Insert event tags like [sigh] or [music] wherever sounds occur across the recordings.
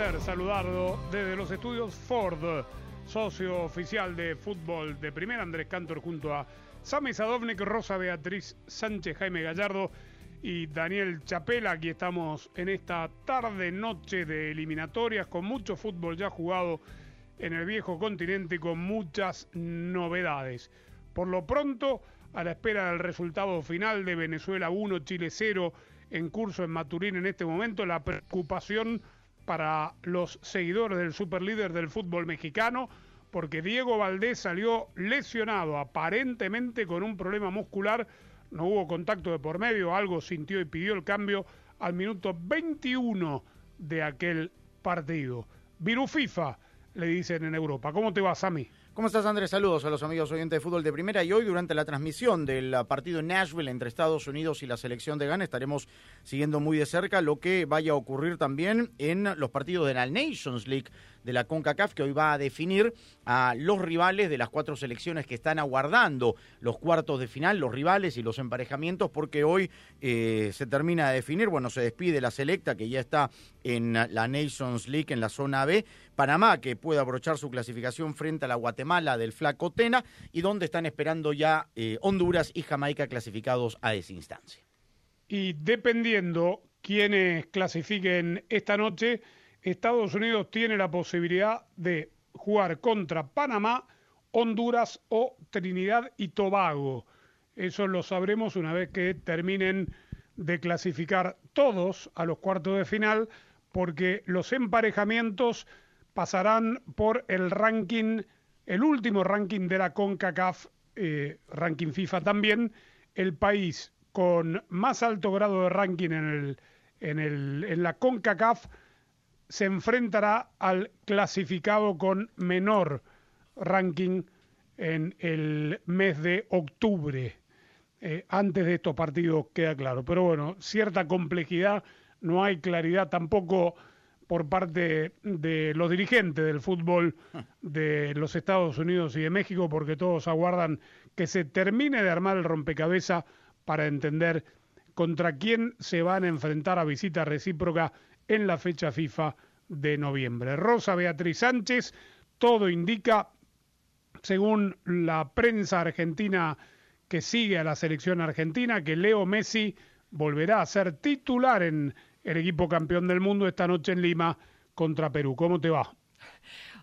Saludarlo desde los estudios Ford, socio oficial de Fútbol de Primera, Andrés Cantor, junto a Sami Sadovnik, Rosa Beatriz Sánchez, Jaime Gallardo y Daniel Chapela. Aquí estamos en esta tarde, noche de eliminatorias, con mucho fútbol ya jugado en el viejo continente con muchas novedades. Por lo pronto, a la espera del resultado final de Venezuela 1, Chile 0 en curso en Maturín en este momento, la preocupación para los seguidores del superlíder del fútbol mexicano, porque Diego Valdés salió lesionado, aparentemente con un problema muscular, no hubo contacto de por medio, algo sintió y pidió el cambio al minuto 21 de aquel partido. Viru FIFA, le dicen en Europa. ¿Cómo te va, Sami? ¿Cómo estás, Andrés? Saludos a los amigos oyentes de fútbol de primera. Y hoy, durante la transmisión del partido en Nashville entre Estados Unidos y la selección de Ghana, estaremos siguiendo muy de cerca lo que vaya a ocurrir también en los partidos de la Nations League de la CONCACAF, que hoy va a definir a los rivales de las cuatro selecciones que están aguardando los cuartos de final, los rivales y los emparejamientos, porque hoy eh, se termina de definir, bueno, se despide la selecta que ya está en la Nations League en la zona B, Panamá que puede abrochar su clasificación frente a la Guatemala del Flaco Tena y donde están esperando ya eh, Honduras y Jamaica clasificados a esa instancia. Y dependiendo quiénes clasifiquen esta noche, Estados Unidos tiene la posibilidad de jugar contra Panamá, Honduras o Trinidad y Tobago. Eso lo sabremos una vez que terminen de clasificar todos a los cuartos de final, porque los emparejamientos pasarán por el ranking, el último ranking de la CONCACAF, eh, ranking FIFA también, el país con más alto grado de ranking en, el, en, el, en la CONCACAF se enfrentará al clasificado con menor ranking en el mes de octubre. Eh, antes de estos partidos queda claro. Pero bueno, cierta complejidad, no hay claridad tampoco por parte de los dirigentes del fútbol de los Estados Unidos y de México, porque todos aguardan que se termine de armar el rompecabezas para entender contra quién se van a enfrentar a visita recíproca en la fecha FIFA de noviembre. Rosa Beatriz Sánchez, todo indica, según la prensa argentina que sigue a la selección argentina, que Leo Messi volverá a ser titular en el equipo campeón del mundo esta noche en Lima contra Perú. ¿Cómo te va?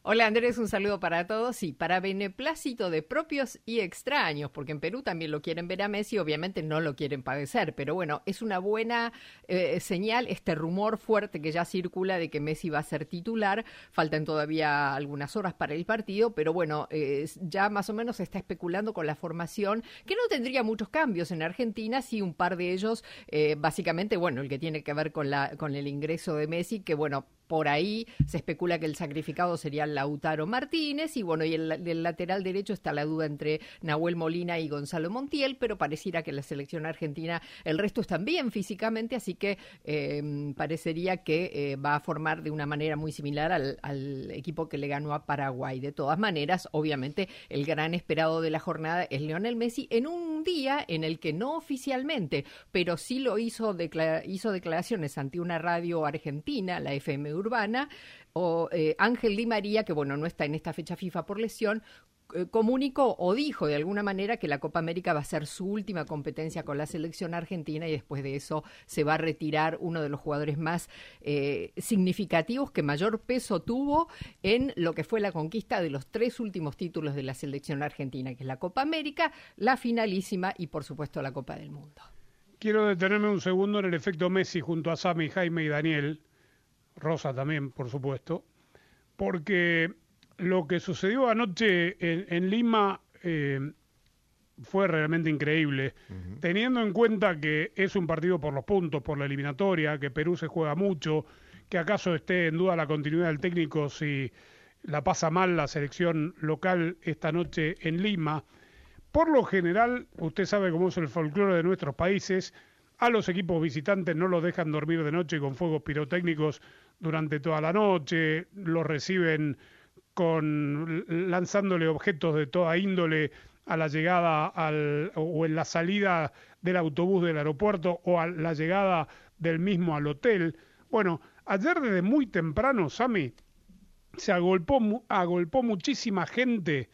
Hola Andrés, un saludo para todos y para beneplácito de propios y extraños, porque en Perú también lo quieren ver a Messi, obviamente no lo quieren padecer, pero bueno, es una buena eh, señal este rumor fuerte que ya circula de que Messi va a ser titular, faltan todavía algunas horas para el partido, pero bueno, eh, ya más o menos se está especulando con la formación, que no tendría muchos cambios en Argentina, sí un par de ellos, eh, básicamente, bueno, el que tiene que ver con, la, con el ingreso de Messi, que bueno, por ahí se especula que el sacrificado sería Lautaro Martínez y bueno, y el, el, lateral derecho está la duda entre Nahuel Molina y Gonzalo Montiel, pero pareciera que la selección argentina, el resto están bien físicamente, así que eh, parecería que eh, va a formar de una manera muy similar al, al, equipo que le ganó a Paraguay. De todas maneras, obviamente, el gran esperado de la jornada es Lionel Messi en un día en el que no oficialmente, pero sí lo hizo, hizo declaraciones ante una radio argentina, la FM urbana, o eh, Ángel Di María, que bueno, no está en esta fecha FIFA por lesión, eh, comunicó o dijo de alguna manera que la Copa América va a ser su última competencia con la selección argentina y después de eso se va a retirar uno de los jugadores más eh, significativos que mayor peso tuvo en lo que fue la conquista de los tres últimos títulos de la selección argentina, que es la Copa América, la finalísima y por supuesto la Copa del Mundo. Quiero detenerme un segundo en el efecto Messi junto a Sami, Jaime y Daniel, Rosa también, por supuesto, porque lo que sucedió anoche en, Lima eh, fue realmente increíble, teniendo en cuenta que es un partido por los puntos, por la eliminatoria, que Perú se juega mucho, que acaso esté en duda la continuidad del técnico si la pasa mal la selección local esta noche en Lima. Por lo general, usted sabe cómo es el folclore de nuestros países, a los equipos visitantes no los dejan dormir de noche con fuegos pirotécnicos durante toda la noche, los reciben con lanzándole objetos de toda índole a la llegada al, o en la salida del autobús del aeropuerto o a la llegada del mismo al hotel. Bueno, ayer desde muy temprano, Sami, se agolpó, agolpó muchísima gente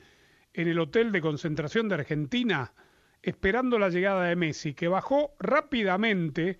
en el hotel de concentración de Argentina esperando la llegada de Messi, que bajó rápidamente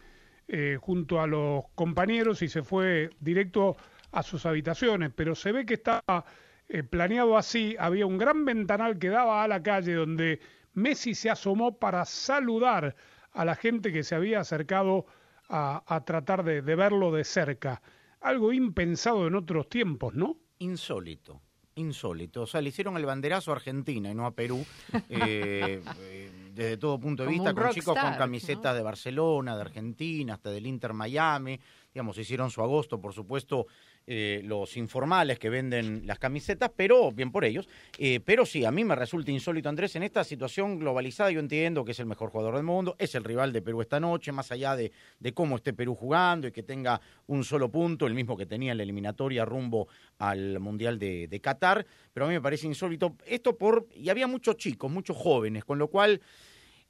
eh, junto a los compañeros y se fue directo a sus habitaciones, pero se ve que estaba eh, planeado así, había un gran ventanal que daba a la calle donde Messi se asomó para saludar a la gente que se había acercado a, tratar de, verlo de cerca. Algo impensado en otros tiempos, ¿no? Insólito insólito. O sea, le hicieron el banderazo a Argentina y no a Perú, [laughs] eh, eh, desde todo punto de vista, con chicos con camisetas de Barcelona, de Argentina, hasta del Inter Miami. Digamos, hicieron su agosto, por supuesto, eh, los informales que venden las camisetas, pero bien por ellos. Eh, pero sí, a mí me resulta insólito, Andrés, en esta situación globalizada yo entiendo que es el mejor jugador del mundo, es el rival de Perú esta noche, más allá de, cómo esté Perú jugando y que tenga un solo punto, el mismo que tenía en la eliminatoria rumbo al Mundial de, de Qatar, pero a mí me parece insólito esto por, y había muchos chicos, muchos jóvenes, con lo cual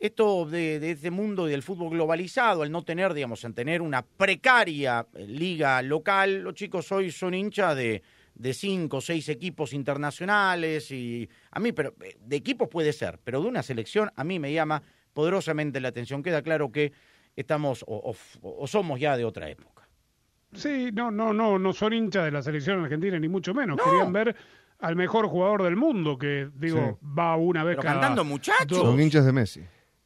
esto de, de, este mundo del fútbol globalizado, al no tener, digamos, en tener una precaria eh, liga local, los chicos hoy son hinchas de, de cinco o seis equipos internacionales y a mí, pero eh, de equipos puede ser, pero de una selección a mí me llama poderosamente la atención. Queda claro que estamos o, somos ya de otra época. Sí, no, no, no, no son hinchas de la selección argentina ni mucho menos. Querían ver al mejor jugador del mundo que digo va una vez pero cantando muchachos. Son hinchas de Messi.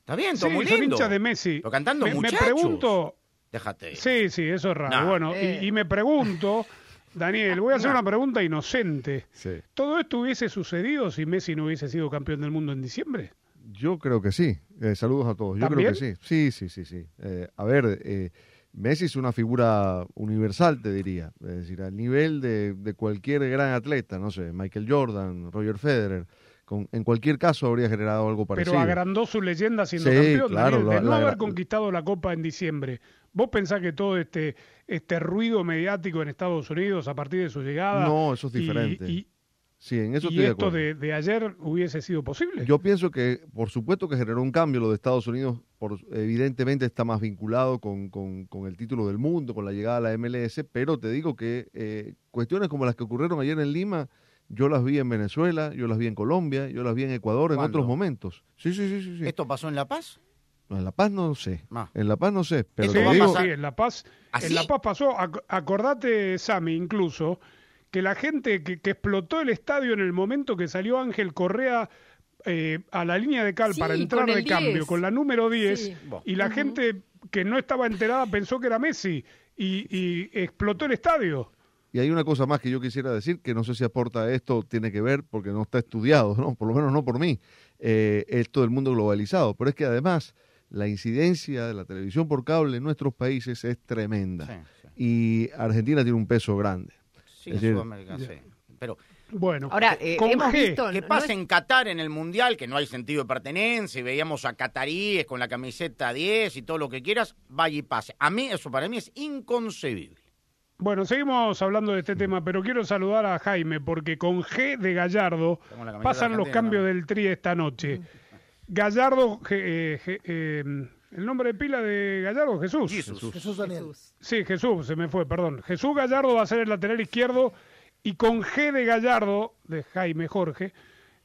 Está bien, sí, muy lindo. hincha de Messi. Lo cantando me, muchachos. Me pregunto... Déjate. Sí, sí, eso es raro. Bueno, y, y, me pregunto, Daniel, voy a hacer una pregunta inocente. Sí. ¿Todo esto hubiese sucedido si Messi no hubiese sido campeón del mundo en diciembre? Yo creo que sí. Eh, saludos a todos. Yo creo que sí. Sí, sí, sí, sí. Eh, a ver, eh, Messi es una figura universal, te diría. Es decir, al nivel de, de cualquier gran atleta, no sé, Michael Jordan, Roger Federer en cualquier caso habría generado algo parecido. Pero agrandó su leyenda siendo campeón. Claro, de no haber conquistado la Copa en diciembre. ¿Vos pensás que todo este, este ruido mediático en Estados Unidos a partir de su llegada... No, eso es diferente. Y, sí, en eso y esto de, ayer hubiese sido posible. Yo pienso que, por supuesto que generó un cambio lo de Estados Unidos, por, evidentemente está más vinculado con, con, el título del mundo, con la llegada a la MLS, pero te digo que eh, cuestiones como las que ocurrieron ayer en Lima yo las vi en Venezuela, yo las vi en Colombia, yo las vi en Ecuador en otros momentos. Sí, sí, sí, sí, ¿Esto pasó en La Paz? en La Paz no sé. Ah. En La Paz no sé. Pero sí, en La Paz, en La Paz pasó. acordate, Sami, incluso, que la gente que, explotó el estadio en el momento que salió Ángel Correa eh, a la línea de cal para entrar de cambio con la número 10 y la gente que no estaba enterada pensó que era Messi y explotó el estadio. Y hay una cosa más que yo quisiera decir, que no sé si aporta esto, tiene que ver, porque no está estudiado, ¿no? por lo menos no por mí, eh, esto del mundo globalizado. Pero es que además la incidencia de la televisión por cable en nuestros países es tremenda. Y Argentina tiene un peso grande. Sí, en Sudamérica, sí. Pero bueno, ahora eh, hemos visto que pasa en Qatar en el mundial, que no hay sentido de pertenencia, y veíamos a cataríes con la camiseta 10 y todo lo que quieras, vaya y pase. A mí eso para mí es inconcebible. Bueno, seguimos hablando de este tema, pero quiero saludar a Jaime porque con G de Gallardo pasan los cambios del tri esta noche. Gallardo, eh, eh, el nombre de pila de Gallardo, Jesús. Jesús. Jesús Daniel. Sí, Jesús, se me fue, perdón. Jesús Gallardo va a ser el lateral izquierdo y con G de Gallardo, de Jaime Jorge,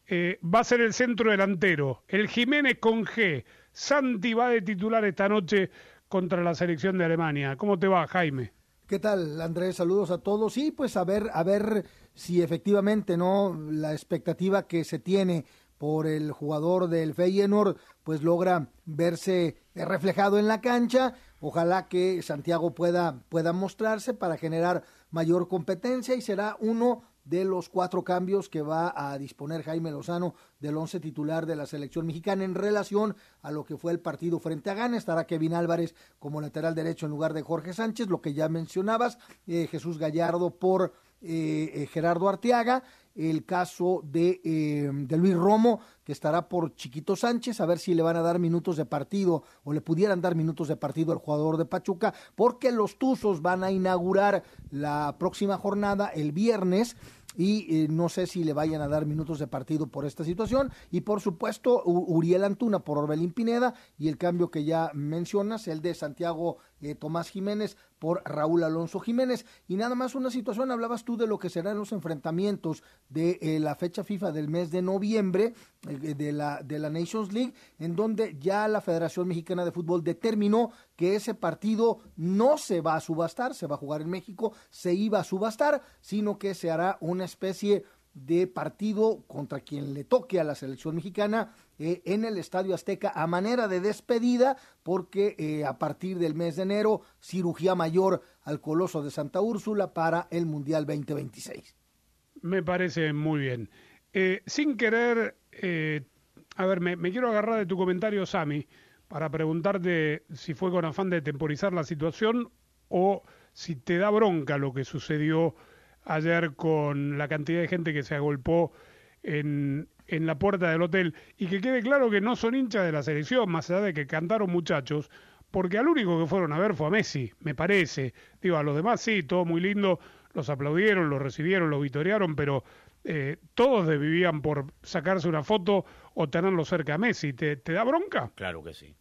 eh, va a ser el centro delantero. El Jiménez con G. Santi va de titular esta noche contra la selección de Alemania. ¿Cómo te va, Jaime? ¿Qué tal, Andrés? Saludos a todos. Sí, pues a ver, a ver si efectivamente no la expectativa que se tiene por el jugador del Feyenoord pues logra verse reflejado en la cancha. Ojalá que Santiago pueda pueda mostrarse para generar mayor competencia y será uno de los cuatro cambios que va a disponer Jaime Lozano del once titular de la selección mexicana en relación a lo que fue el partido frente a Ghana. Estará Kevin Álvarez como lateral derecho en lugar de Jorge Sánchez, lo que ya mencionabas, eh, Jesús Gallardo por eh, eh, Gerardo Arteaga el caso de, eh, de, Luis Romo, que estará por Chiquito Sánchez, a ver si le van a dar minutos de partido o le pudieran dar minutos de partido al jugador de Pachuca, porque los Tuzos van a inaugurar la próxima jornada el viernes y eh, no sé si le vayan a dar minutos de partido por esta situación. Y por supuesto Uriel Antuna por Orbelín Pineda y el cambio que ya mencionas, el de Santiago eh, Tomás Jiménez por Raúl Alonso Jiménez. Y nada más una situación, hablabas tú de lo que serán los enfrentamientos de eh, la fecha FIFA del mes de noviembre de la de la Nations League en donde ya la Federación Mexicana de Fútbol determinó que ese partido no se va a subastar, se va a jugar en México, se iba a subastar, sino que se hará una especie de partido contra quien le toque a la selección mexicana eh, en el Estadio Azteca a manera de despedida, porque eh, a partir del mes de enero, cirugía mayor al Coloso de Santa Úrsula para el Mundial 2026. Me parece muy bien. Eh, sin querer, a ver, me, me, quiero agarrar de tu comentario, Sami, para preguntarte si fue con afán de temporizar la situación o si te da bronca lo que sucedió ayer con la cantidad de gente que se agolpó en, en la puerta del hotel y que quede claro que no son hinchas de la selección, más allá de que cantaron muchachos, porque al único que fueron a ver fue a Messi, me parece. Digo, a los demás sí, todo muy lindo, los aplaudieron, los recibieron, los vitorearon, pero eh, todos vivían por sacarse una foto o tenerlo cerca a Messi. ¿Te, ¿Te da bronca? Claro que sí.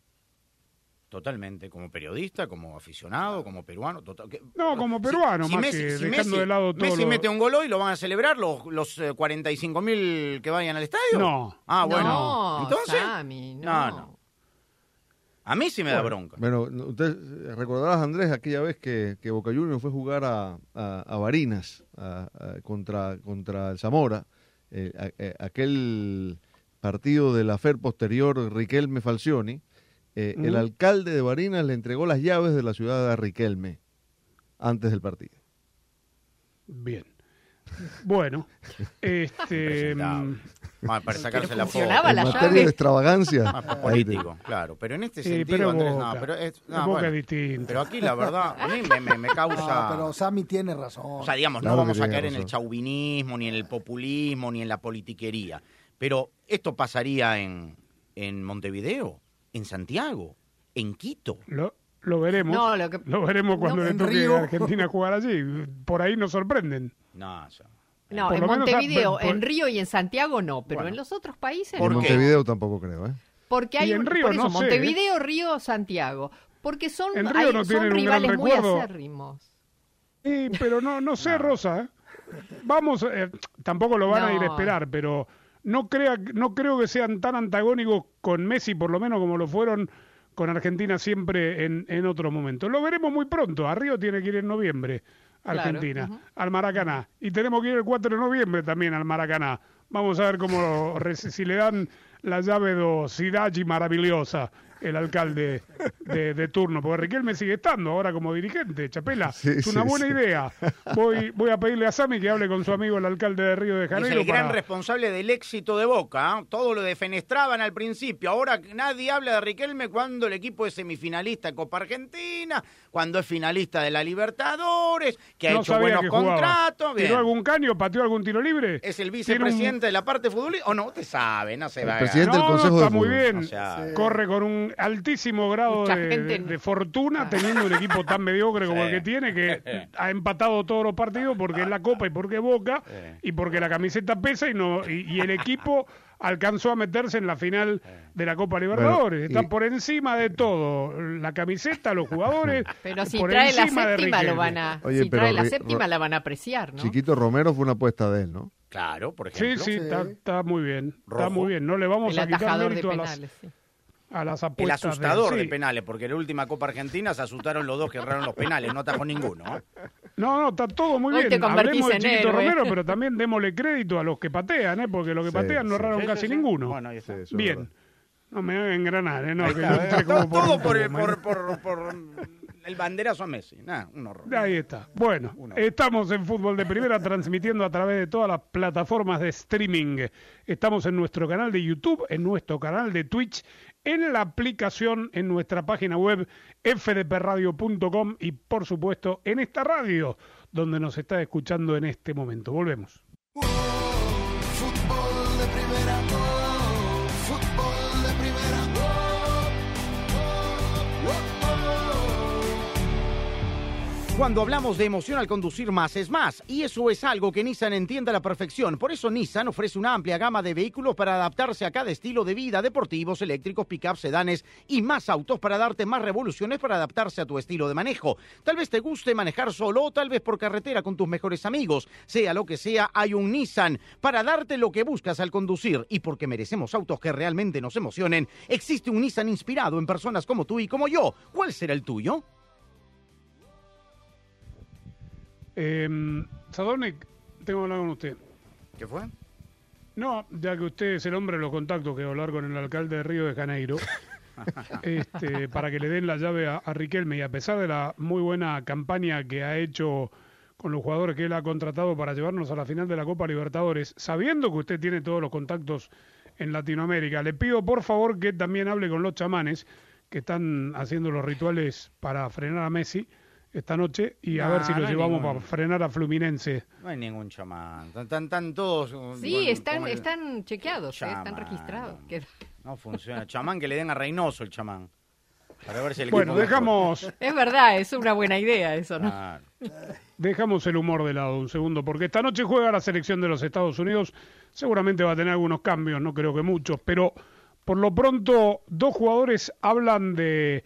Totalmente, como periodista, como aficionado, como peruano. Total, que, no, como peruano, si, más Messi, que si dejando Messi, de lado todo Messi lo... mete un gol hoy, ¿lo van a celebrar los, los eh, 45 mil que vayan al estadio? No. Ah, bueno. No, Entonces, Sammy, no. no, no. A mí sí me da bronca. Bueno, usted eh, recordarás, Andrés, aquella vez que, que Boca Juniors fue a jugar a, a, a Barinas a, contra, contra el Zamora. Eh, aquel partido de la FER posterior, Riquelme Falcioni. Eh, Mm. El alcalde de Barinas le entregó las llaves de la ciudad de Riquelme antes del partido. Bien. Bueno, [laughs] este... Ah, para sacarse la foto. En la materia llave. de extravagancia, te- político, claro. Pero en este sentido, pero Andrés, Boca. no, pero es, no, Boca bueno, es distinto. pero aquí la verdad, a mí me, me, me causa... No, pero Sammy tiene razón. O sea, digamos, Claro no vamos a caer en el chauvinismo, ni en el populismo, ni en la politiquería. Pero esto pasaría en, en Montevideo, en Santiago, en Quito. Lo, lo veremos. No, lo que- veremos cuando no, le en toque Río. a Argentina jugar allí. Por ahí nos sorprenden. No, ya. No, Por en lo menos, Montevideo, en Río y en Santiago no, pero Bueno. en los otros países ¿Por en no. qué? Montevideo tampoco creo, ¿eh? Porque hay en un, Río por eso, no sé, Montevideo, Río, Santiago. Porque son, En Río hay- no son rivales muy acérrimos. Sí, pero no, no sé, Rosa. ¿eh? Vamos, eh, tampoco lo van a ir a esperar, pero no, crea, no creo que sean tan antagónicos con Messi, por lo menos como lo fueron con Argentina siempre en, en otro momento. Lo veremos muy pronto. A Río tiene que ir en noviembre, Argentina, al Maracaná. Y tenemos que ir el 4 de noviembre también al Maracaná. Vamos a ver cómo si le dan la llave de Cidade maravillosa el alcalde de, de turno, porque Riquelme sigue estando ahora como dirigente, Chapela. Sí, es una sí, buena sí. idea. Voy, voy a pedirle a Sami que hable con su amigo el alcalde de Río de Es Janeiro el gran responsable del éxito de Boca. ¿ah? Todo lo defenestraban al principio. Ahora nadie habla de Riquelme cuando el equipo es semifinalista de Copa Argentina, cuando es finalista de la Libertadores, que ha no hecho buenos contratos. ¿Tiró algún caño? ¿Pateó algún tiro libre? ¿Es el un- vicepresidente de la parte futbolística? ¿O no? Usted sabe, no se El va a presidente del No, Consejo está de muy Fútbol. bien. O sea, Corre con un altísimo grado de, fortuna, teniendo un equipo tan mediocre como Sí. el que tiene, que ha empatado todos los partidos porque es la Copa y porque es Boca, y porque la camiseta pesa y, no y, y el equipo alcanzó a meterse en la final de la Copa Libertadores. Bueno, y- Está por encima de todo. La camiseta, los jugadores. [laughs] Pero si por trae la séptima lo van a, Oye, si pero trae la séptima la van a apreciar, ¿no? Chiquito Romero fue una apuesta de él, ¿no? Claro, por ejemplo. sí, Sí. está, está muy bien. Está muy bien. No le vamos El a quitar atajador de mérito a las, penales. sí. A las El asustador de, sí. penales, porque en la última Copa Argentina se asustaron los dos que erraron los penales, no atajó ninguno. ¿eh? No, no, está todo muy Hoy bien. Hablemos de Chiquito héroe. Romero, pero [laughs] también démosle crédito a los que patean, ¿eh? porque los que Sí, patean no erraron Sí, casi sí, sí. ninguno. Bueno, ahí está. Bien. verdad. No me hagan engranar, ¿eh? No, que está, ¿eh? como todo por todo un por, tubo, por- por- por el banderazo a Messi. Nah, un horror. Ahí está. Bueno, estamos en Fútbol de Primera transmitiendo a través de todas las plataformas de streaming. Estamos en nuestro canal de YouTube, en nuestro canal de Twitch, en la aplicación, en nuestra página web fdpradio.com y por supuesto en esta radio donde nos está escuchando en este momento. Volvemos. Cuando hablamos de emoción al conducir más es más, y eso es algo que Nissan entiende a la perfección. Por eso Nissan ofrece una amplia gama de vehículos para adaptarse a cada estilo de vida, deportivos, eléctricos, pickups, sedanes y más autos para darte más revoluciones para adaptarse a tu estilo de manejo. Tal vez te guste manejar solo o tal vez por carretera con tus mejores amigos. Sea lo que sea, hay un Nissan para darte lo que buscas al conducir y porque merecemos autos que realmente nos emocionen. Existe un Nissan inspirado en personas como tú y como yo. ¿Cuál será el tuyo? Eh, Sadornik, tengo que hablar con usted. ¿Qué fue? No, ya que usted es el hombre de los contactos que va a hablar con el alcalde de Río de Janeiro, [laughs] este, para que le den la llave a, a Riquelme y a pesar de la muy buena campaña que ha hecho con los jugadores que él ha contratado para llevarnos a la final de la Copa Libertadores, sabiendo que usted tiene todos los contactos en Latinoamérica, le pido por favor que también hable con los chamanes que están haciendo los rituales para frenar a Messi esta noche y a No, ver si no lo llevamos ningún- para frenar a Fluminense. No hay ningún chamán. Están, están- están todos. Sí, bueno, están, están chequeados, ¿eh? están registrados. Que- No funciona. Chamán que le den a Reynoso el chamán. Para ver si el Bueno, dejamos, Es verdad, es una buena idea eso, ¿no? Dejamos el humor de lado un segundo, porque esta noche juega la selección de los Estados Unidos. Seguramente va a tener algunos cambios, no creo que muchos, pero por lo pronto dos jugadores hablan de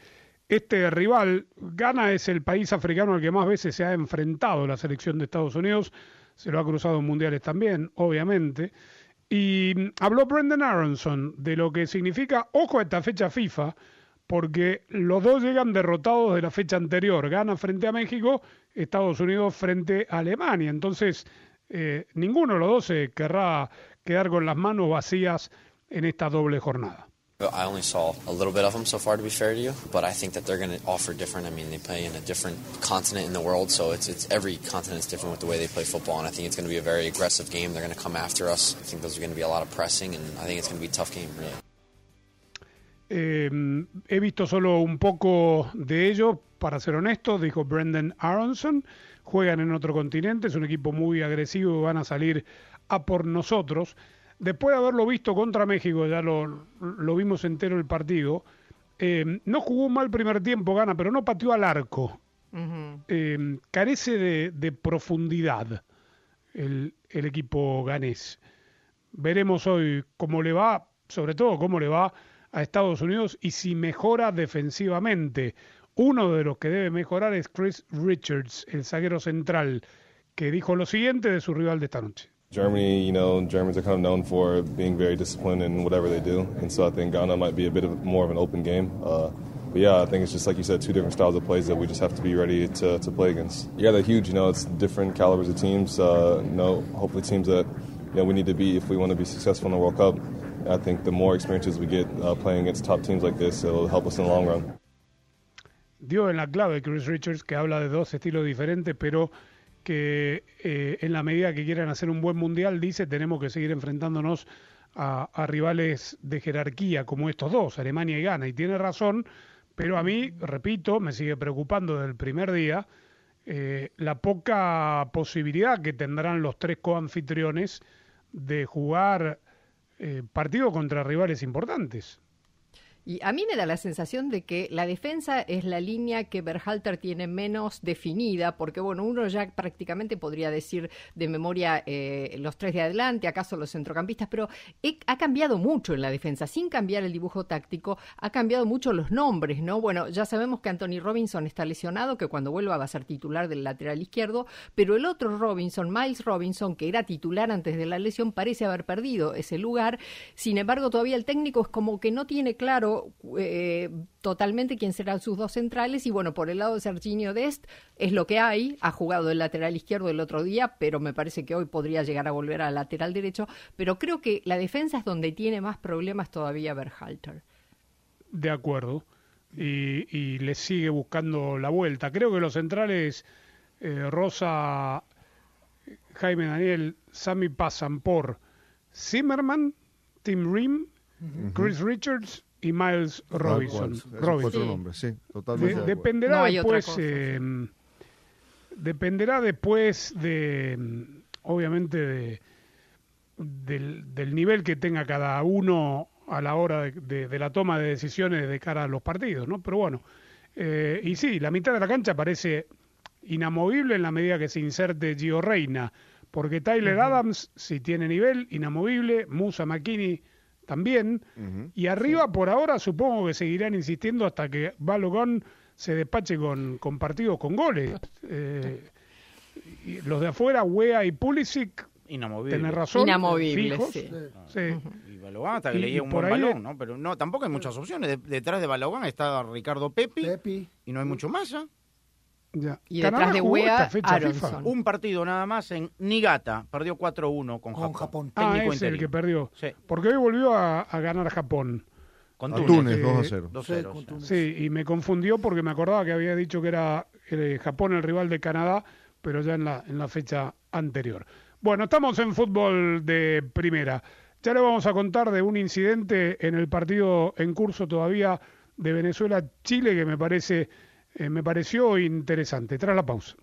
este rival. Ghana es el país africano al que más veces se ha enfrentado la selección de Estados Unidos. Se lo ha cruzado en mundiales también, obviamente. Y mm, habló Brendan Aronson de lo que significa, ojo a esta fecha FIFA, porque los dos llegan derrotados de la fecha anterior. Gana frente a México, Estados Unidos frente a Alemania. Entonces, eh, ninguno de los dos se querrá quedar con las manos vacías en esta doble jornada. I only saw a little bit of them so far, to be fair to you, but I think that they're going to offer different. I mean, they play in a different continent in the world, so it's it's every continent's different with the way they play football, and I think it's going to be a very aggressive game. They're going to come after us. I think there's going to be a lot of pressing, and I think it's going to be a tough game, really. Eh, he visto solo un poco de ello, para ser honesto, dijo Brendan Aronson. Juegan en otro continente, es un equipo muy agresivo van a salir a por nosotros. Después de haberlo visto contra México, ya lo, lo vimos entero el partido, eh, no jugó un mal primer tiempo, gana, pero no pateó al arco. Eh, carece de, de profundidad el, el equipo ganés. Veremos hoy cómo le va, sobre todo cómo le va a Estados Unidos y si mejora defensivamente. Uno de los que debe mejorar es Chris Richards, el zaguero central, que dijo lo siguiente de su rival de esta noche. Germany, you know, Germans are kind of known for being very disciplined in whatever they do, and so I think Ghana might be a bit of more of an open game. Uh, but yeah, I think it's just like you said, two different styles of plays that we just have to be ready to, to play against. Yeah, they're huge. You know, it's different calibers of teams. Uh, you know, hopefully teams that you know we need to beat if we want to be successful in the World Cup. I think the more experiences we get uh, playing against top teams like this, it'll help us in the long run. dio en la clave Chris Richards, que habla de dos estilos diferentes, pero que eh, en la medida que quieran hacer un buen mundial, dice, tenemos que seguir enfrentándonos a, rivales de jerarquía como estos dos, Alemania y Ghana. Y tiene razón, pero a mí, repito, me sigue preocupando desde el primer día eh, la poca posibilidad que tendrán los tres coanfitriones de jugar eh, partido contra rivales importantes. Y a mí me da la sensación de que la defensa es la línea que Berhalter tiene menos definida, porque bueno, uno ya prácticamente podría decir de memoria eh, los tres de adelante, acaso los centrocampistas, pero ha cambiado mucho en la defensa, sin cambiar el dibujo táctico, ha cambiado mucho los nombres, ¿no? Bueno, ya sabemos que Anthony Robinson está lesionado, que cuando vuelva va a ser titular del lateral izquierdo, pero el otro Robinson, Miles Robinson, que era titular antes de la lesión, parece haber perdido ese lugar. Sin embargo, todavía el técnico es como que no tiene claro eh, totalmente quién serán sus dos centrales. Y bueno, por el lado de Serginho Dest es lo que hay. Ha jugado el lateral izquierdo el otro día, pero me parece que hoy podría llegar a volver al lateral derecho. Pero creo que la defensa es donde tiene más problemas todavía Berhalter. De acuerdo. Y, le sigue buscando la vuelta. Creo que los centrales, eh, Rosa, Jaime Daniel, Sammy pasan por Zimmerman, Tim Rim, Chris Richards y Miles Robinson. dependerá después, eh, dependerá después de, obviamente, de, del, nivel que tenga cada uno a la hora de, la toma de decisiones de cara a los partidos, ¿no? Pero bueno, eh, y sí, la mitad de la cancha parece inamovible en la medida que se inserte Gio Reina, porque Tyler Adams, si tiene nivel, inamovible, Musa McKinney también. Y arriba, por ahora, supongo que seguirán insistiendo hasta que Balogun se despache con, con partidos con goles. Eh, los de afuera, Wea y Pulisic, Inamovible. Tenés razón. Inamovible, sí. Y Balogan hasta que leía un buen balón, ¿no? Pero no, tampoco hay muchas opciones. detrás de Balogan está Ricardo Pepi, y no hay mucho más. ¿eh? Y detrás de Wea, Un partido nada más en Nigata. Perdió 4-1 con, con, Japón. Ah, es el que perdió. Porque hoy volvió a, ganar Japón. Con Túnez, 2 0. Sí, y me confundió porque me acordaba que había dicho que era eh, Japón el rival de Canadá, pero ya en la, en la fecha anterior. Bueno, estamos en fútbol de primera. Ya le vamos a contar de un incidente en el partido en curso todavía de Venezuela-Chile que me parece eh, me pareció interesante. Tras la pausa.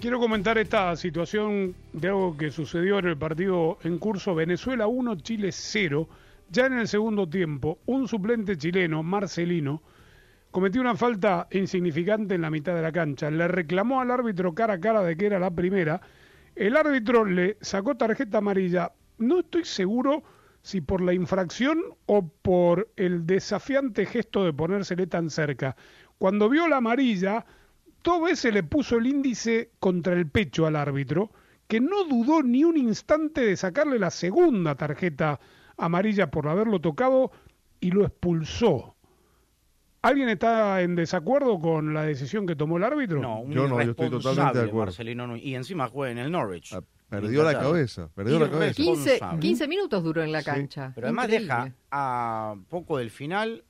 Quiero comentar esta situación de algo que sucedió en el partido en curso Venezuela 1, Chile 0. Ya en el segundo tiempo, un suplente chileno, Marcelino, cometió una falta insignificante en la mitad de la cancha. Le reclamó al árbitro cara a cara de que era la primera. El árbitro le sacó tarjeta amarilla. No estoy seguro si por la infracción o por el desafiante gesto de ponérsele tan cerca. Cuando vio la amarilla, dos veces le puso el índice contra el pecho al árbitro, que no dudó ni un instante de sacarle la segunda tarjeta amarilla por haberlo tocado y lo expulsó. ¿Alguien está en desacuerdo con la decisión que tomó el árbitro? No, yo no, yo estoy totalmente de acuerdo. Marcelino, y encima juega en el Norwich. Ah, perdió la cabeza, perdió la cabeza. 15, minutos duró en la cancha. Pero además deja a poco del final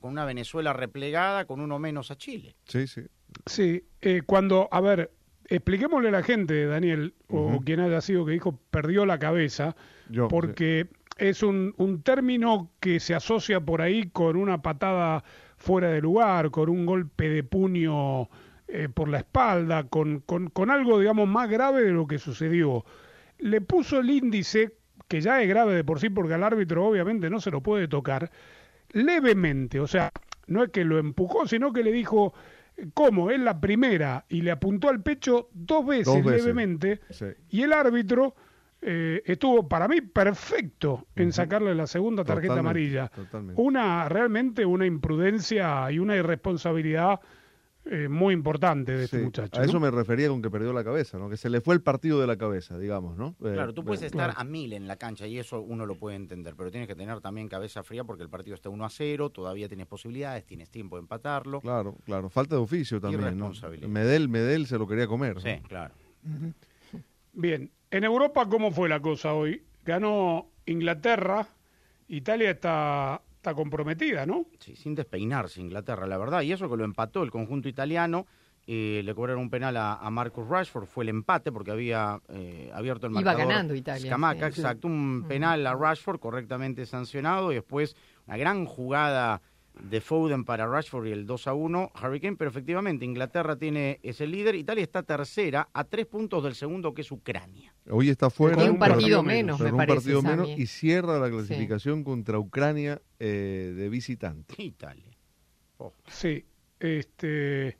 con una Venezuela replegada, con uno menos a Chile. Sí, sí. Sí, eh, cuando, a ver, expliquémosle a la gente, Daniel, o quien haya sido que dijo perdió la cabeza, porque es un, un término que se asocia por ahí con una patada fuera de lugar, con un golpe de puño eh, por la espalda, con, con, con, algo, digamos, más grave de lo que sucedió. Le puso el índice, que ya es grave de por sí, porque al árbitro obviamente no se lo puede tocar, levemente, o sea, no es que lo empujó, sino que le dijo, ¿cómo? Es la primera, y le apuntó al pecho dos veces, levemente, y el árbitro eh, estuvo para mí perfecto en sacarle la segunda tarjeta amarilla. Una realmente una imprudencia y una irresponsabilidad eh, muy importante de este muchacho. A eso me refería con que perdió la cabeza, ¿no? Que se le fue el partido de la cabeza, digamos, ¿no? Eh, claro, tú puedes estar a mil en la cancha y eso uno lo puede entender, pero tienes que tener también cabeza fría porque el partido está 1 a 0, todavía tienes posibilidades, tienes tiempo de empatarlo. Claro, claro, falta de oficio también, ¿no? Medel, Medel se lo quería comer. Sí, claro. Bien, en Europa, ¿cómo fue la cosa hoy? Ganó Inglaterra, Italia está, está comprometida, ¿no? Sí, sin despeinarse Inglaterra, la verdad. Y eso que lo empató el conjunto italiano. Eh, le cobraron un penal a, Marcus Rashford, fue el empate porque había eh, abierto el marcador. Iba ganando Italia. exacto, un penal a Rashford correctamente sancionado y después una gran jugada de Foden para Rashford y el 2 a 1 Harry Kane, pero efectivamente Inglaterra tiene ese líder, Italia está tercera a tres puntos del segundo que es Ucrania. Hoy está fuera. Con un partido menos, me pero un parece, partido menos y cierra la clasificación contra Ucrania eh, de visitante. Italia. Oh, Sí, este,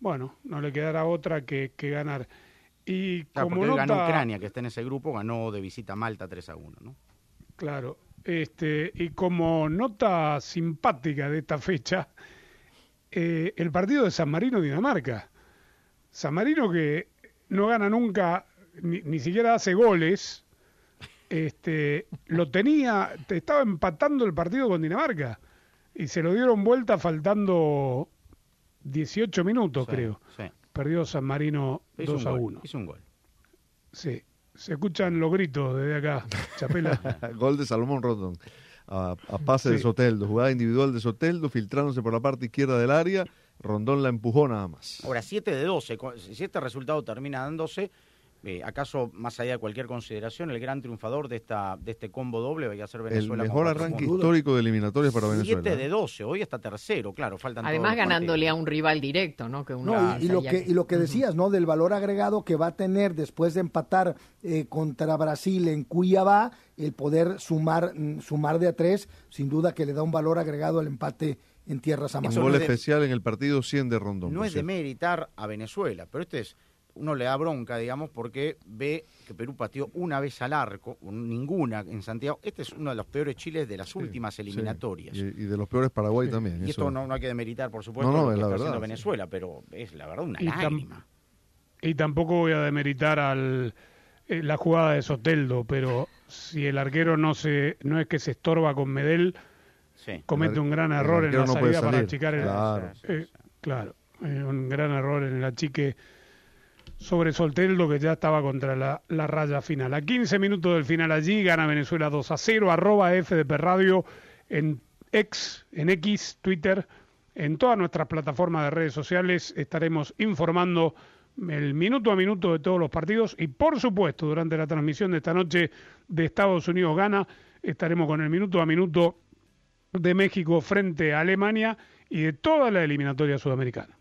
bueno, no le quedará otra que, que ganar. Y Claro, como porque hoy ganó nota, Ucrania, que está en ese grupo, ganó de visita a Malta 3 a 1, ¿no? claro, este, y como nota simpática de esta fecha, eh, el partido de San Marino Dinamarca. San Marino que no gana nunca, ni, ni siquiera hace goles, este, lo tenía, te estaba empatando el partido con Dinamarca y se lo dieron vuelta faltando 18 minutos, Sí, creo. sí. Perdió San Marino Hizo 2 un a gol, 1. Hizo un gol. Sí, se escuchan los gritos desde acá, Chapela. [laughs] Gol de Salomón Rondón. A, a pase de. Soteldo, jugada individual de Soteldo, filtrándose por la parte izquierda del área. Rondón la empujó nada más. Ahora, 7 de 12. cu- Si este resultado termina dándose, eh, ¿acaso, más allá de cualquier consideración, el gran triunfador de esta de este combo doble vaya a ser El Venezuela? con mejor arranque histórico de eliminatorias para Venezuela. 7 de 12. Hoy está tercero, claro. Faltan Además ganándole a un rival directo, ¿no? Que uno No, y- y, lo que, y lo que decías, ¿no? Del valor agregado que va a tener después de empatar eh, contra Brasil en Cuiabá, el poder sumar, mm, sumar de a tres, sin duda que le da un valor agregado al empate en tierras Un amazonas. Eso gol no es de- especial en el partido 100 de Rondón. No es de meritar a Venezuela, pero este es. Uno le da bronca, digamos, porque ve que Perú pateó una vez al arco, un- ninguna en Santiago. Este es uno de los peores chiles de las Sí, últimas sí. eliminatorias. Y, y de los peores Paraguay también. Y eso. esto no, no hay que demeritar, por supuesto, No, no, lo que es la está verdad, haciendo sí. Venezuela, pero es la verdad una Y tam- lágrima. Y tampoco voy a demeritar al eh, la jugada de Soteldo, pero si el arquero no se no es que se estorba con Medel, Sí. comete un gran error en la salida para achicar el Claro. eh, claro, eh, un gran error en el achique sobre Soteldo que ya estaba contra la, la raya final. A 15 minutos del final allí gana Venezuela 2 a 0, arroba FDP Radio en X, en X, Twitter, en todas nuestras plataformas de redes sociales estaremos informando el minuto a minuto de todos los partidos y por supuesto durante la transmisión de esta noche de Estados Unidos gana estaremos con el minuto a minuto de México frente a Alemania y de toda la eliminatoria sudamericana.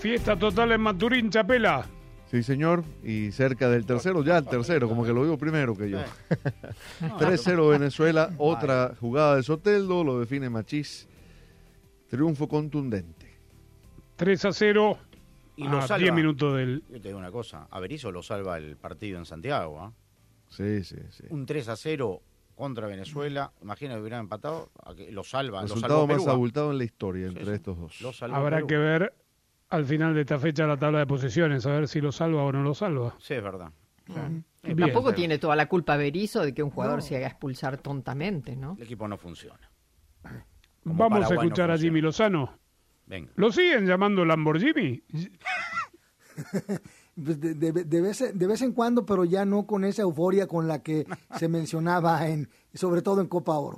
Fiesta total en Maturín, Chapela. Sí, señor. Y cerca del tercero, ya el tercero, como que lo digo primero que yo. 3-0 [laughs] Venezuela, otra jugada de Soteldo, lo define Machís. Triunfo contundente. 3 a 0 Y lo a salva. 10 minutos del... Yo te digo una cosa, a Berizzo lo salva el partido en Santiago. ¿ah? Sí, sí, sí. Un 3 a 0 contra Venezuela, imagina que hubieran empatado, lo salva. Lo Resultado salvó más Perú, ¿ah? abultado en la historia entre sí. estos dos. Lo Habrá Perú. que ver al final de esta fecha la tabla de posiciones, a ver si lo salva o no lo salva. Sí, es verdad. Bien. Tampoco tiene toda la culpa Berizzo de que un jugador se haga expulsar tontamente, ¿no? El equipo no funciona. Como Vamos a no escuchar a. Jimmy Lozano. Venga. ¿Lo siguen llamando Lamborghini? [laughs] Pues de, de- de vez, de vez en cuando, pero ya no con esa euforia con la que [laughs] se mencionaba, en, sobre todo en Copa Oro.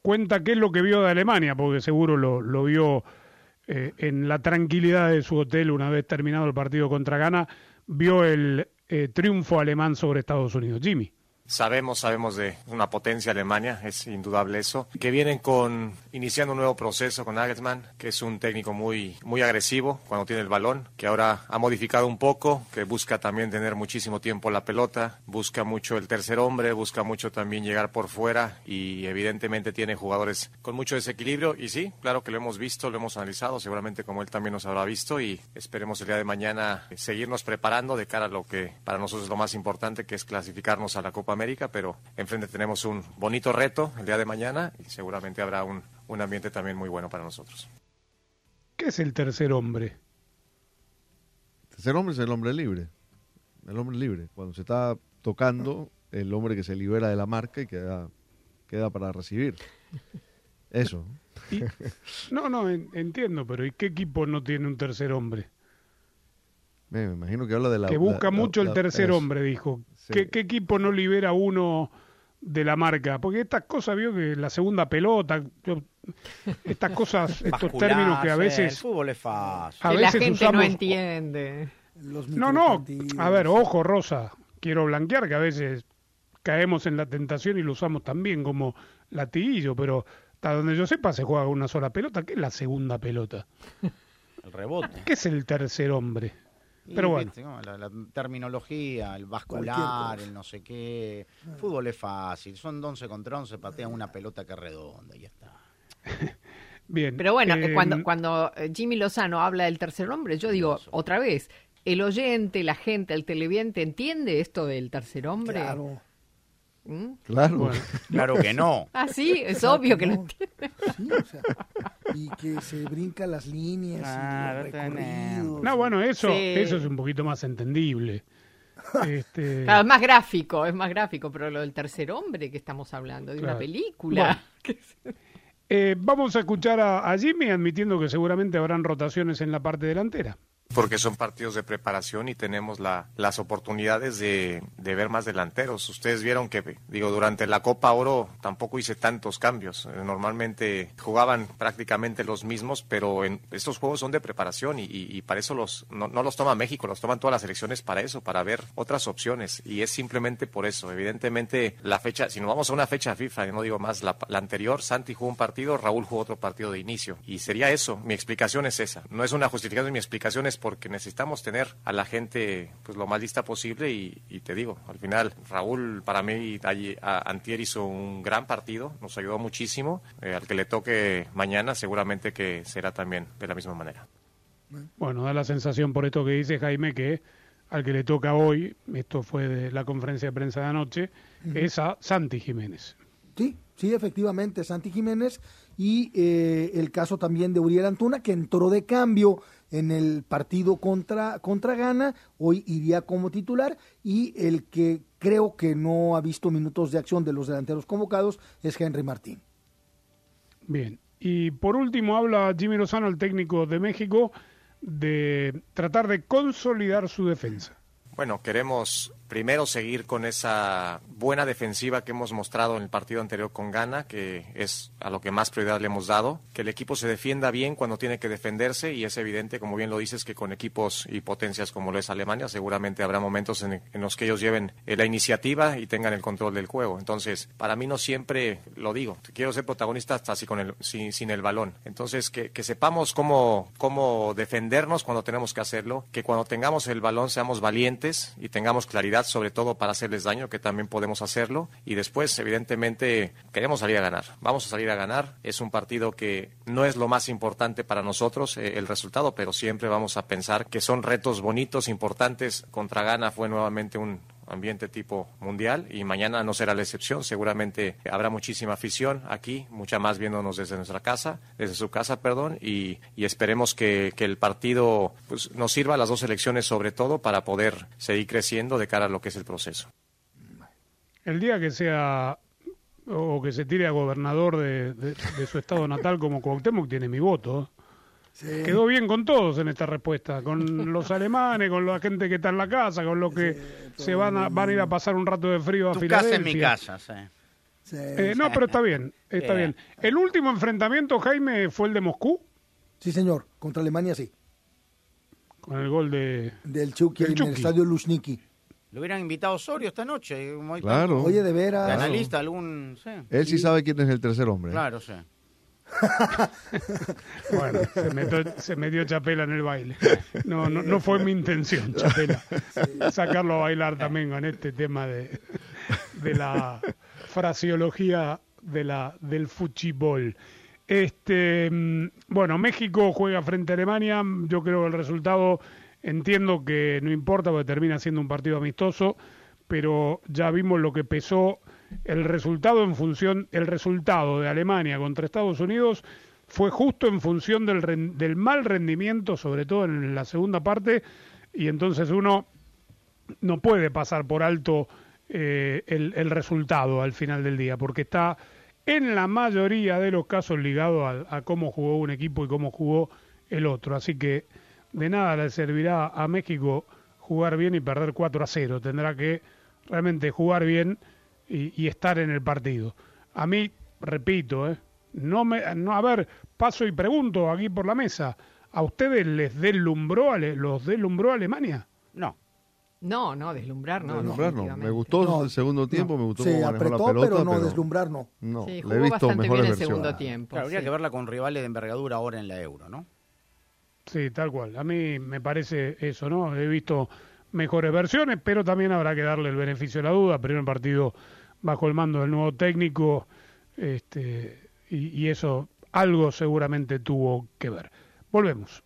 Cuenta qué es lo que vio de Alemania, porque seguro lo, lo vio eh, en la tranquilidad de su hotel una vez terminado el partido contra Ghana, vio el eh, triunfo alemán sobre Estados Unidos. Jimmy. Sabemos, sabemos de una potencia Alemania, es indudable eso. Que vienen con iniciando un nuevo proceso con Nagelsmann, que es un técnico muy muy agresivo cuando tiene el balón, que ahora ha modificado un poco, que busca también tener muchísimo tiempo la pelota, busca mucho el tercer hombre, busca mucho también llegar por fuera y evidentemente tiene jugadores con mucho desequilibrio y sí, claro que lo hemos visto, lo hemos analizado, seguramente como él también nos habrá visto y esperemos el día de mañana seguirnos preparando de cara a lo que para nosotros es lo más importante, que es clasificarnos a la Copa América, pero enfrente tenemos un bonito reto el día de mañana y seguramente habrá un, un ambiente también muy bueno para nosotros. ¿Qué es el tercer hombre? Tercer hombre es el hombre libre. El hombre libre. Cuando se está tocando, el hombre que se libera de la marca y queda, queda para recibir. [laughs] Eso. Y- no, no, en- entiendo, pero ¿y qué equipo no tiene un tercer hombre? Me, imagino que habla de la. que busca la- mucho la- el tercer hombre, dijo. Sí. ¿Qué, qué equipo no libera uno de la marca, porque estas cosas, vio que la segunda pelota, yo- estas cosas, [laughs] estos términos que a veces... El fútbol es fácil. A que la veces gente no entiende. Los No, no, a ver, ojo, Rosa, quiero blanquear que a veces caemos en la tentación y lo usamos también como latiguillo, pero hasta donde yo sepa se juega una sola pelota, ¿qué es la segunda pelota? El rebote. ¿Qué es el tercer hombre? Pero bueno. La, la terminología, el vascular, el no sé qué. Fútbol es fácil. Son 11 contra 11, patean una pelota que es redonda y ya está. [laughs] Bien. Pero bueno, eh, cuando, cuando eh, Jimmy Lozano habla del tercer hombre, yo digo otra vez, el oyente, la gente, el televidente, ¿entiende esto del tercer hombre? Claro. ¿Mm? Claro. bueno, Claro que no. Ah, sí, es obvio que lo no. entiende. Sí, o sea, y que se brinca las líneas Claro, y los recorridos. no, bueno, eso, Sí. eso es un poquito más entendible. [laughs] Este, Claro, es más gráfico, es más gráfico, pero lo del tercer hombre que estamos hablando, de una película. eh, vamos a escuchar a, a Jimmy admitiendo que seguramente habrán rotaciones en la parte delantera. Porque son partidos de preparación y tenemos la, las oportunidades de, ver más delanteros. Ustedes vieron que, digo, durante la Copa Oro tampoco hice tantos cambios. Eh, Normalmente jugaban prácticamente los mismos, pero en estos juegos son de preparación y, para eso los no, no los toma México, los toman todas las selecciones para eso, para ver otras opciones. Y es simplemente por eso. Evidentemente, la fecha, si nos vamos a una fecha FIFA, no digo más, la, la anterior, Santi jugó un partido, Raúl jugó otro partido de inicio. Y sería eso. Mi explicación es esa. No es una justificación, mi explicación es porque necesitamos tener a la gente pues lo más lista posible y, y te digo, al final Raúl para mí allí- a- antier hizo un gran partido, nos ayudó muchísimo. Eh, al que le toque mañana seguramente que será también de la misma manera. Bueno, da la sensación por esto que dice Jaime que al que le toca hoy, esto fue de la conferencia de prensa de anoche, es a Santi Jiménez. Sí, sí, efectivamente, Santi Jiménez y eh, el caso también de Uriel Antuna, que entró de cambio en el partido contra, contra Ghana, hoy iría como titular, y el que creo que no ha visto minutos de acción de los delanteros convocados es Henry Martín. Bien. Y por último habla Jimmy Lozano, el técnico de México, de tratar de consolidar su defensa. Bueno, queremos primero seguir con esa buena defensiva que hemos mostrado en el partido anterior con Ghana, que es a lo que más prioridad le hemos dado, que el equipo se defienda bien cuando tiene que defenderse y es evidente, como bien lo dices, que con equipos y potencias como lo es Alemania, seguramente habrá momentos en, los que ellos lleven la iniciativa y tengan el control del juego. Entonces, para mí no siempre lo digo, quiero ser protagonista hasta así con el, sin, sin el balón. Entonces, que, que sepamos cómo, cómo defendernos cuando tenemos que hacerlo, que cuando tengamos el balón seamos valientes y tengamos claridad sobre todo para hacerles daño, que también podemos hacerlo. Y después, evidentemente, queremos salir a ganar. Vamos a salir a ganar. Es un partido que no es lo más importante para nosotros, eh, el resultado, pero siempre vamos a pensar que son retos bonitos, importantes. Contra Ghana fue nuevamente un ambiente tipo mundial y mañana no será la excepción. Seguramente habrá muchísima afición aquí, mucha más viéndonos desde nuestra casa, desde su casa, perdón, y, y esperemos que, que el partido pues, nos sirva las dos elecciones sobre todo para poder seguir creciendo de cara a lo que es el proceso. El día que sea o que se tire a gobernador de- de su estado natal como Cuauhtémoc tiene mi voto. ¿Eh? Quedó bien con todos en esta respuesta, con [laughs] los alemanes, con la gente que está en la casa, con los que se van a, van a ir a pasar un rato de frío a Tu casa Filadelfia. es mi casa, sí. Sí, Eh, no, pero está bien, [laughs] está Bien. bien. El último enfrentamiento, Jaime, fue el de Moscú, sí, señor, contra Alemania sí, con el gol de... del Chucky Del en el estadio Lushniki. Lo hubieran invitado a Osorio esta noche. como hay Claro. Oye, de De veras. analista, algún. Sí. Él sí sabe quién es el tercer hombre. ¿eh? Claro, sí. [laughs] Bueno, se metió, se metió Chapela en el baile. No, no, no fue mi intención, Chapela, sacarlo a bailar también con este tema de, de la fraseología de la, del fuchibol. Este, mm, bueno, México juega frente a Alemania. Yo creo que el resultado, entiendo que no importa porque termina siendo un partido amistoso, pero ya vimos lo que pesó el resultado en función, el resultado de Alemania contra Estados Unidos fue justo en función del, del mal rendimiento, sobre todo en la segunda parte, y entonces uno no puede pasar por alto eh, el, el resultado al final del día, porque está en la mayoría de los casos ligado a, a cómo jugó un equipo y cómo jugó el otro. Así que de nada le servirá a México jugar bien y perder 4 a 0. Tendrá que realmente jugar bien y, y estar en el partido. A mí, repito, ¿eh? no me, no, a ver, paso y pregunto aquí por la mesa, ¿a ustedes les deslumbró, los deslumbró Alemania? No. No, no, deslumbrar no. Deslumbrar no. Me gustó No, el segundo tiempo, me gustó Sí, cómo apretó, la pelota, pero no deslumbrar, no. No, Sí, le jugó he visto bastante bien el versiones. segundo tiempo. Claro, habría que verla con rivales de envergadura ahora en la Euro, ¿no? Sí, tal cual. A mí me parece eso, ¿no? He visto mejores versiones, pero también habrá que darle el beneficio de la duda. Primer partido bajo el mando del nuevo técnico, este, y, y eso algo seguramente tuvo que ver. Volvemos.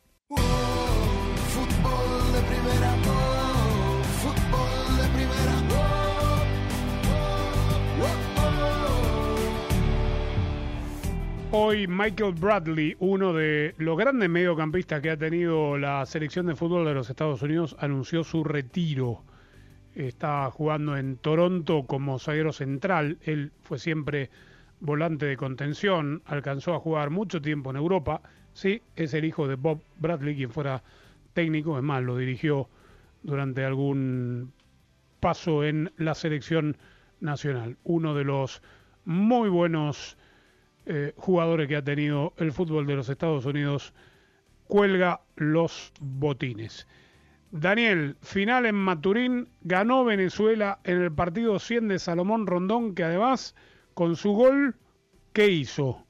Hoy Michael Bradley, uno de los grandes mediocampistas que ha tenido la selección de fútbol de los Estados Unidos, anunció su retiro. Está jugando en Toronto como zaguero central. Él fue siempre volante de contención, alcanzó a jugar mucho tiempo en Europa. Sí, es el hijo de Bob Bradley, quien fuera técnico, es más, lo dirigió durante algún paso en la selección nacional. Uno de los muy buenos eh, jugadores que ha tenido el fútbol de los Estados Unidos cuelga los botines. Daniel, final en Maturín, ganó Venezuela en el partido 100 de Salomón Rondón, que además con su gol, ¿qué hizo?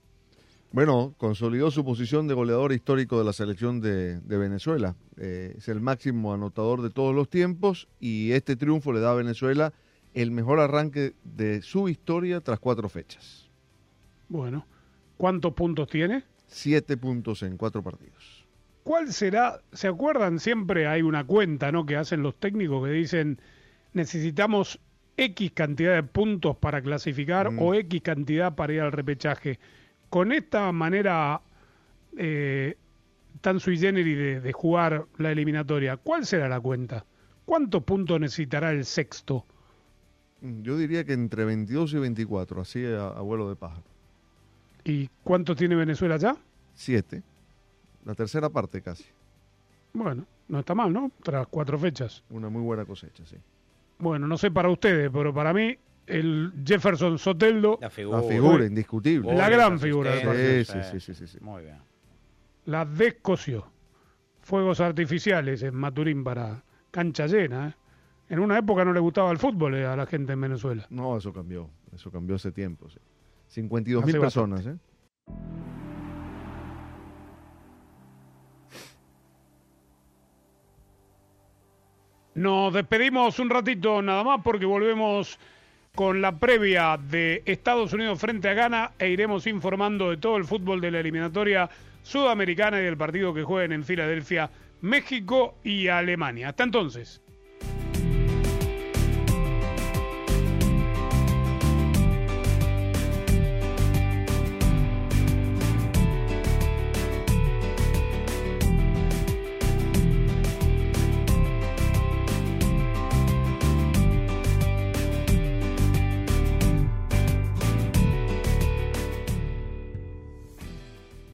Bueno, consolidó su posición de goleador histórico de la selección de, Venezuela. Eh, es el máximo anotador de todos los tiempos y este triunfo le da a Venezuela el mejor arranque de su historia tras cuatro fechas. Bueno, ¿cuántos puntos tiene? Siete puntos en cuatro partidos. ¿Cuál será? ¿Se acuerdan? Siempre hay una cuenta, ¿no? Que hacen los técnicos que dicen necesitamos X cantidad de puntos para clasificar Mm. o X cantidad para ir al repechaje. Con esta manera eh, tan sui generis de, de jugar la eliminatoria, ¿cuál será la cuenta? ¿Cuántos puntos necesitará el sexto? Yo diría que entre 22 y 24, así a, a vuelo de pájaro. ¿Y cuántos tiene Venezuela ya? Siete. La tercera parte casi. Bueno, no está mal, ¿no? Tras cuatro fechas. Una muy buena cosecha, sí. Bueno, no sé para ustedes, pero para mí el Jefferson Soteldo, La figura. La figura, indiscutible. La gran figura sí, sí, sí. Muy bien. la descoció. Fuegos artificiales en Maturín para cancha llena. ¿eh? En una época no le gustaba el fútbol eh, a la gente en Venezuela. No, eso cambió. Eso cambió hace tiempo, sí. 52 Hace mil personas, ¿eh? Nos despedimos un ratito nada más porque volvemos con la previa de Estados Unidos frente a Ghana e iremos informando de todo el fútbol de la eliminatoria sudamericana y del partido que jueguen en Filadelfia, México y Alemania. Hasta entonces.